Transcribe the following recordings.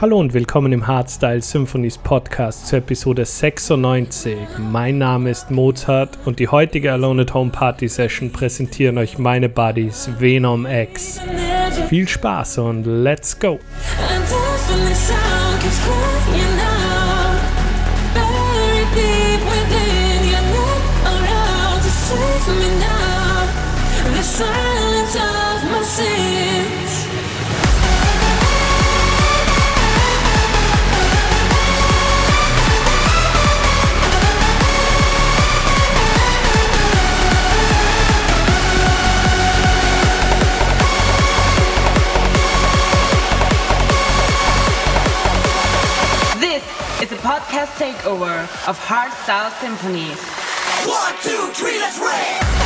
Hallo und willkommen im Hardstyle Symphonies Podcast zur Episode 96. Mein Name ist Mozart und die heutige Alone at Home Party Session präsentieren euch meine Buddies Venom X. Viel Spaß und let's go! silence podcast takeover of Hardstyle Symphonies. One, two, three, let's rap!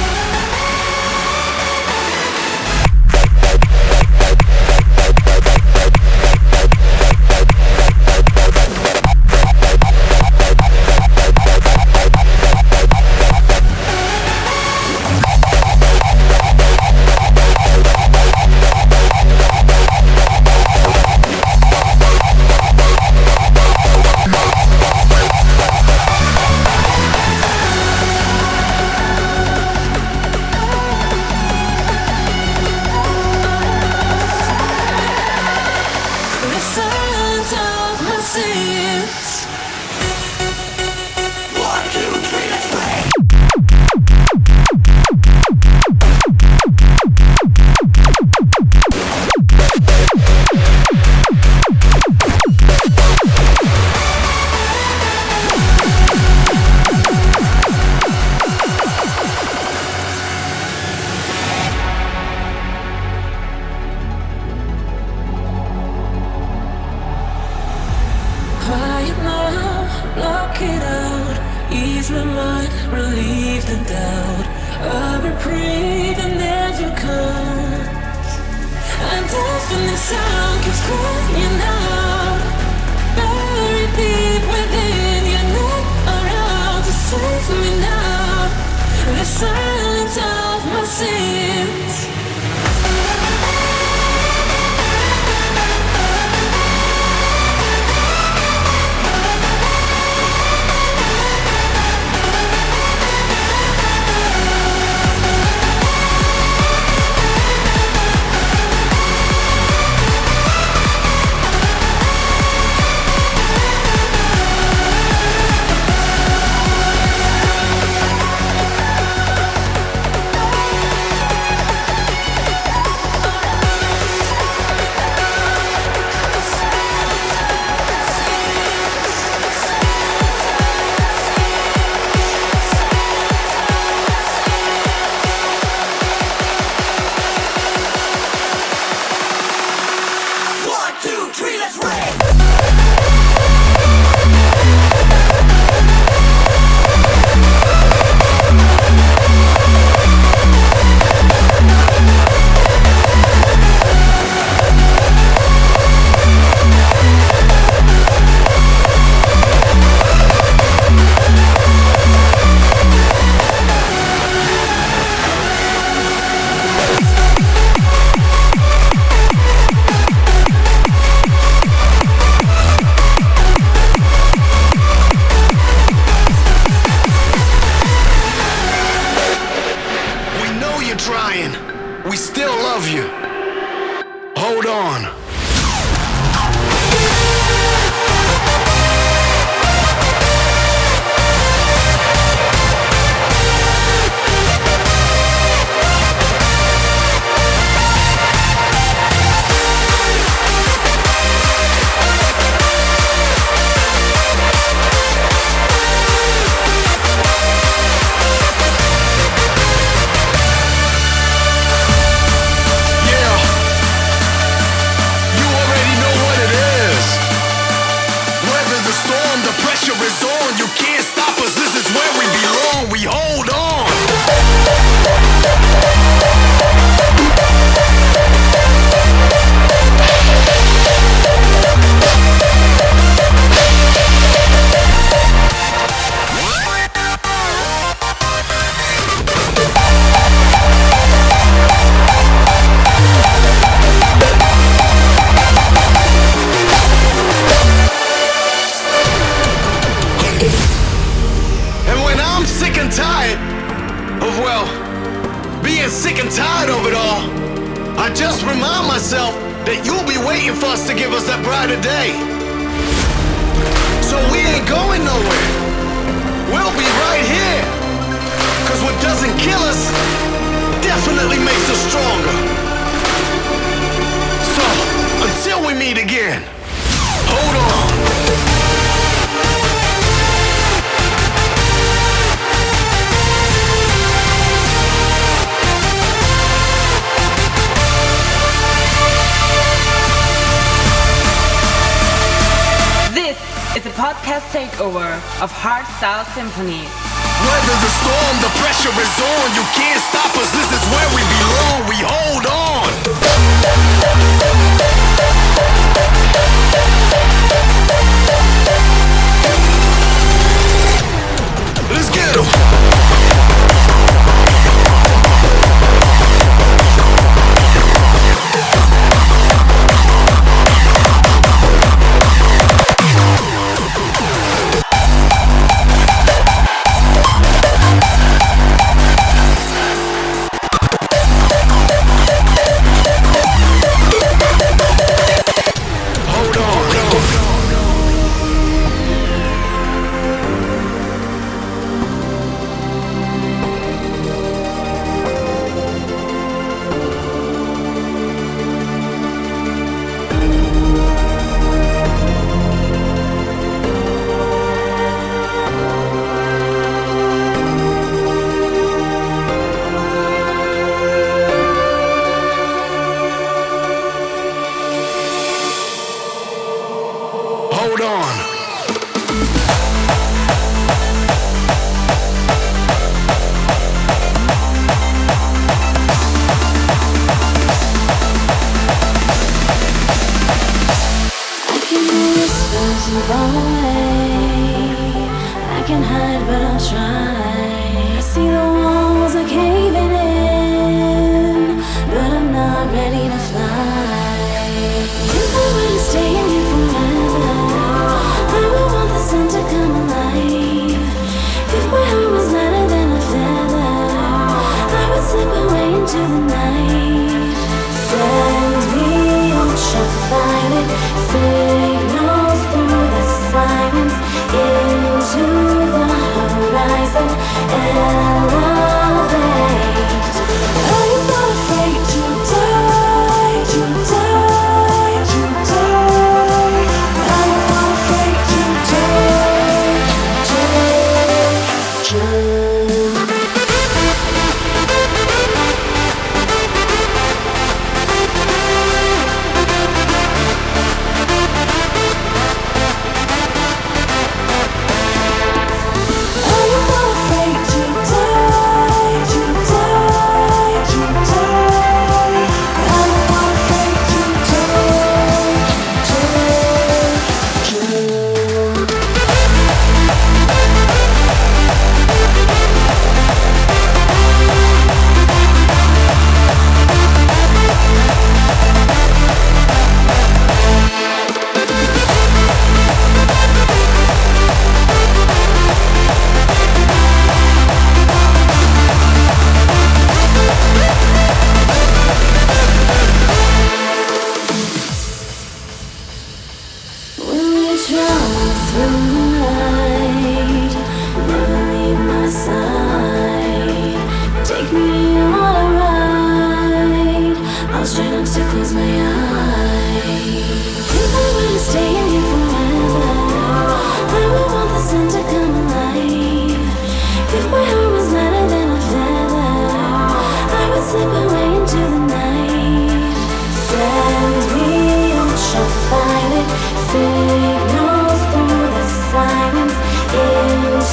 Symphony.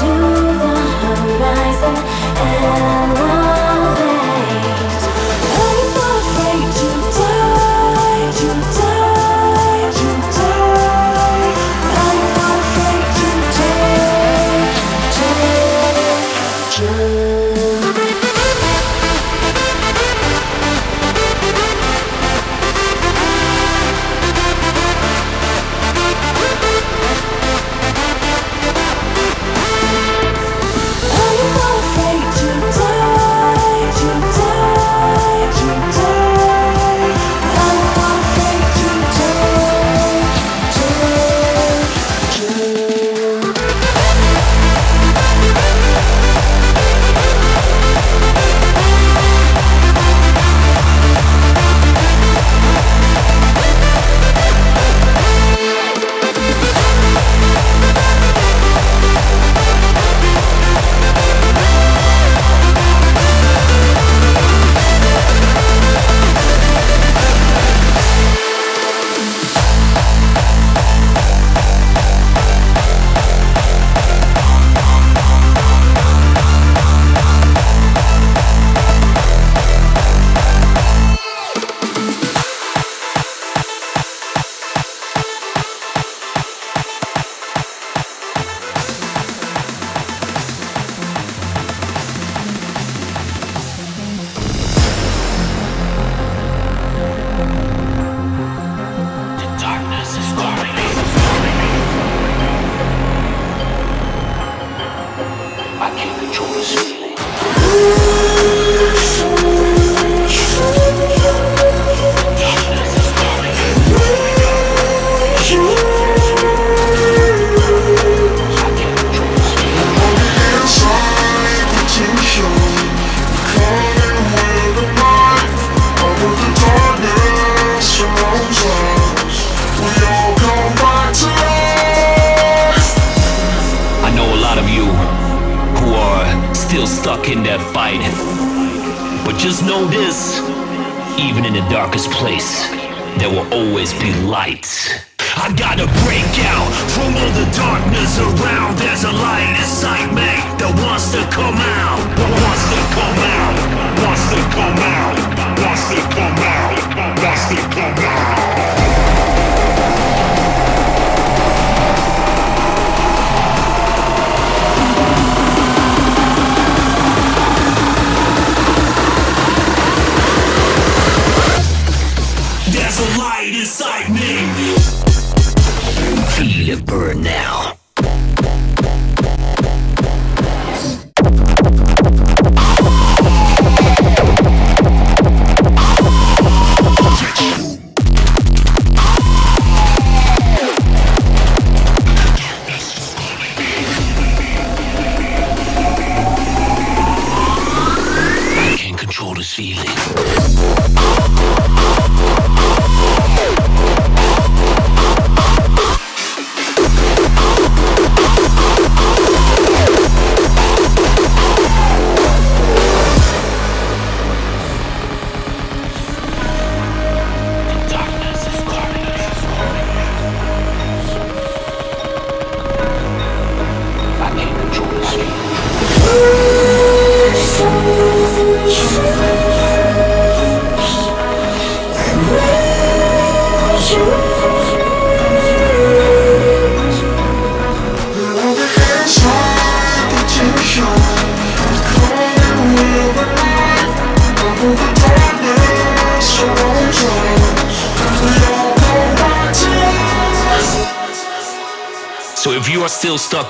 to the horizon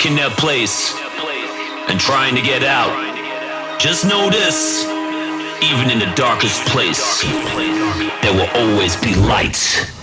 stuck in that place and trying to get out. Just know this even in the darkest place, there will always be light.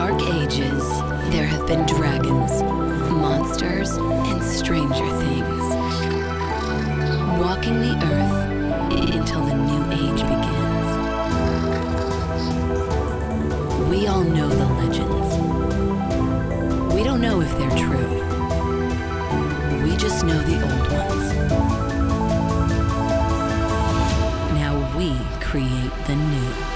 Dark ages, there have been dragons, monsters, and stranger things. Walking the earth until the new age begins. We all know the legends. We don't know if they're true. We just know the old ones. Now we create the new.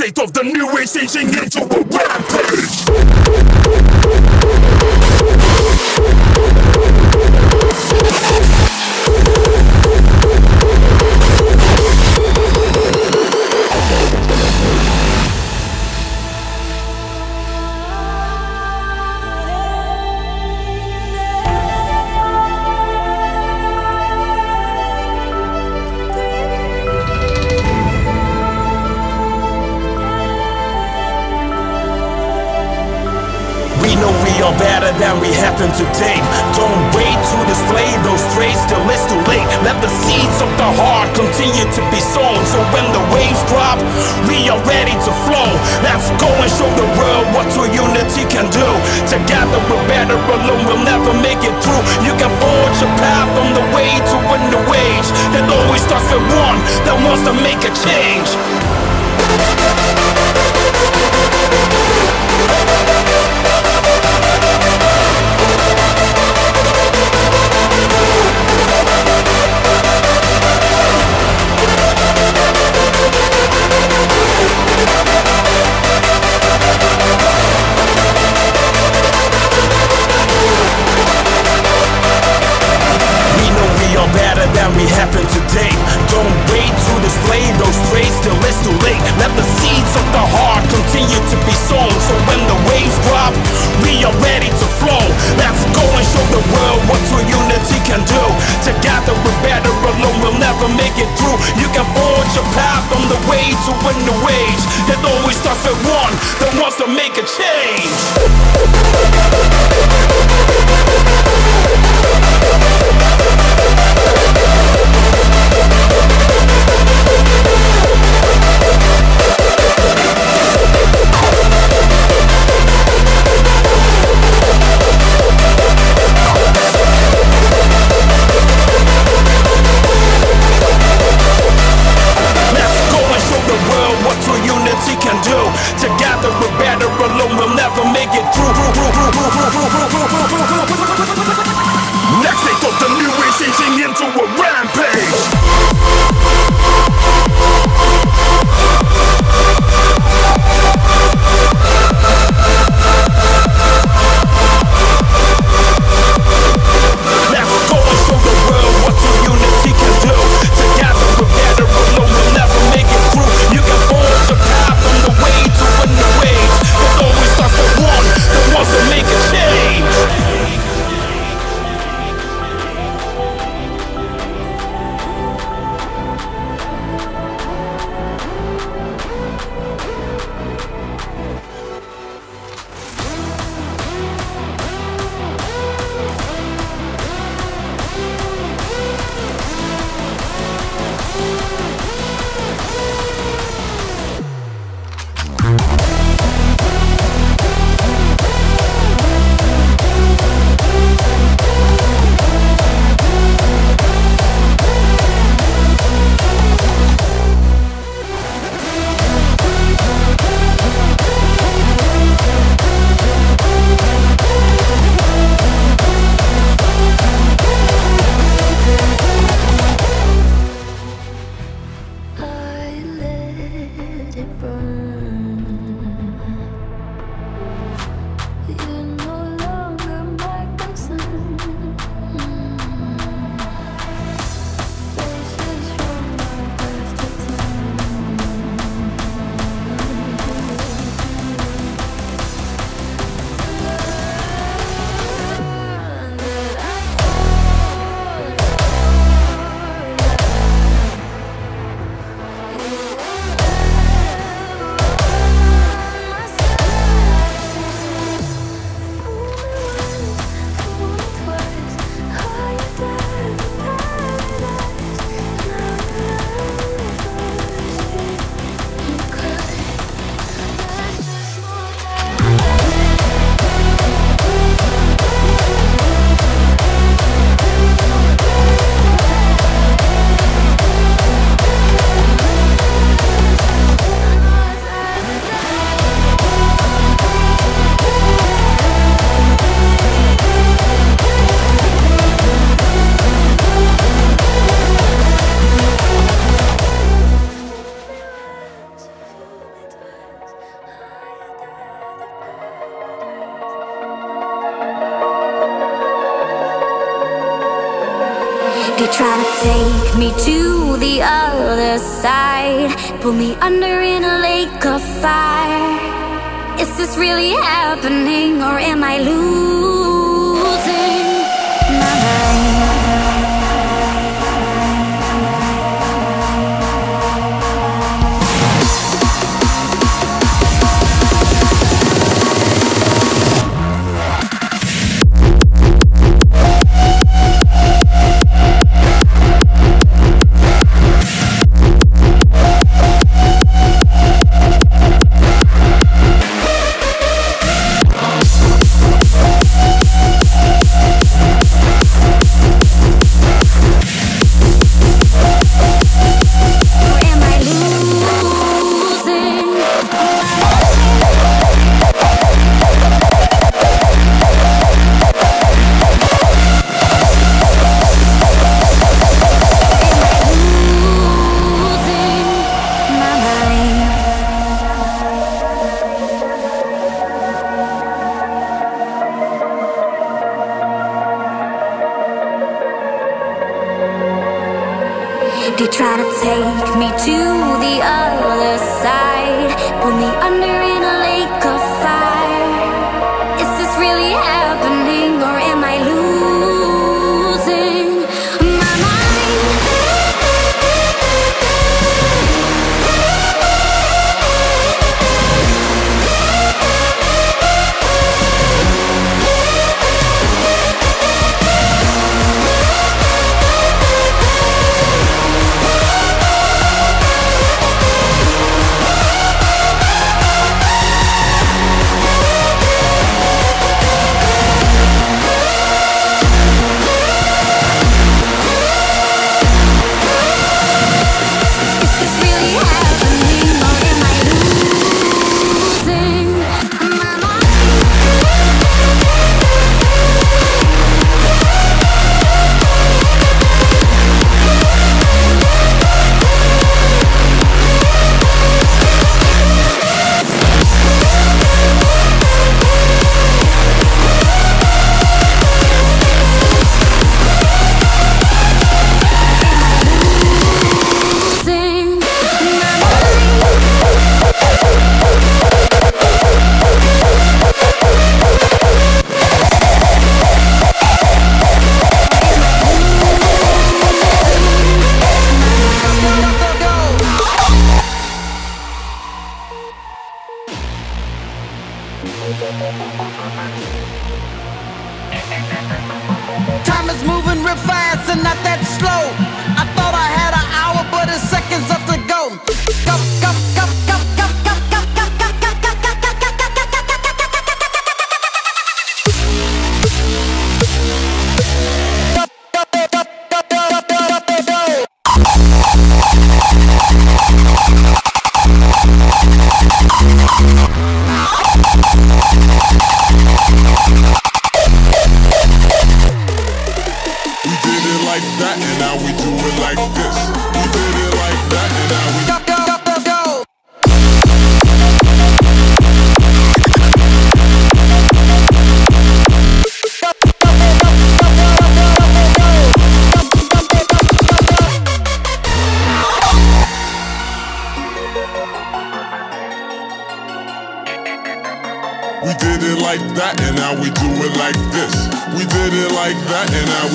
state of the new age changing into a rap a chair. They try to take me to the other side, pull me under and Time is moving real fast and not that slow. I thought I had an hour, but it's seconds left to go. Go, go, go.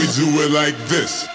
we do it like this.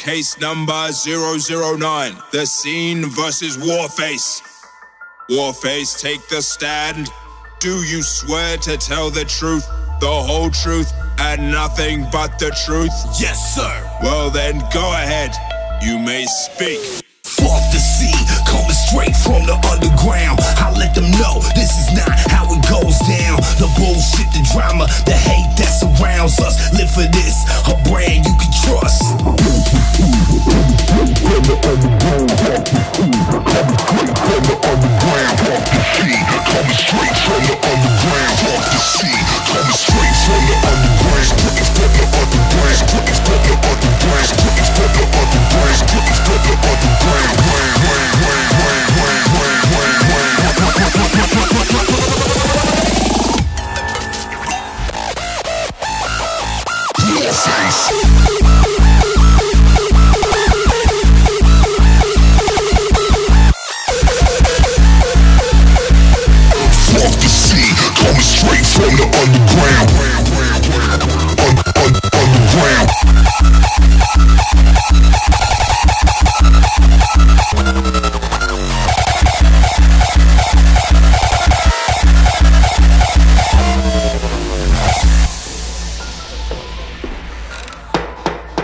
case number 009. The scene versus Warface. Warface, take the stand. Do you swear to tell the truth, the whole truth, and nothing but the truth? Yes, sir. Well, then go ahead. You may speak. Fuck the sea, coming straight from the underground. I let them know this is not how it goes down. The bullshit, the drama, the hate that surrounds us. Live for this, a brand you can trust. Coming straight from the underground, fuck the sea. Coming straight from the underground, straight from the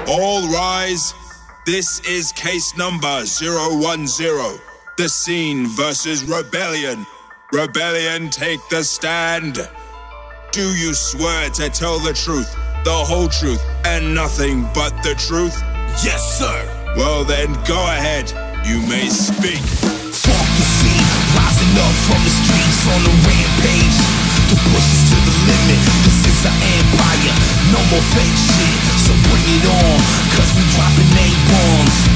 All rise. This is case number 010. The scene versus Rebelion. Rebelion, take the stand. Do you swear to tell the truth? The whole truth, and nothing but the truth? Yes, sir. Well, then go ahead. You may speak. Fuck the scene, rising up from the streets on a rampage. To push us to the limit. This is our empire. No more fake shit. So bring it on, cause we dropping name bombs.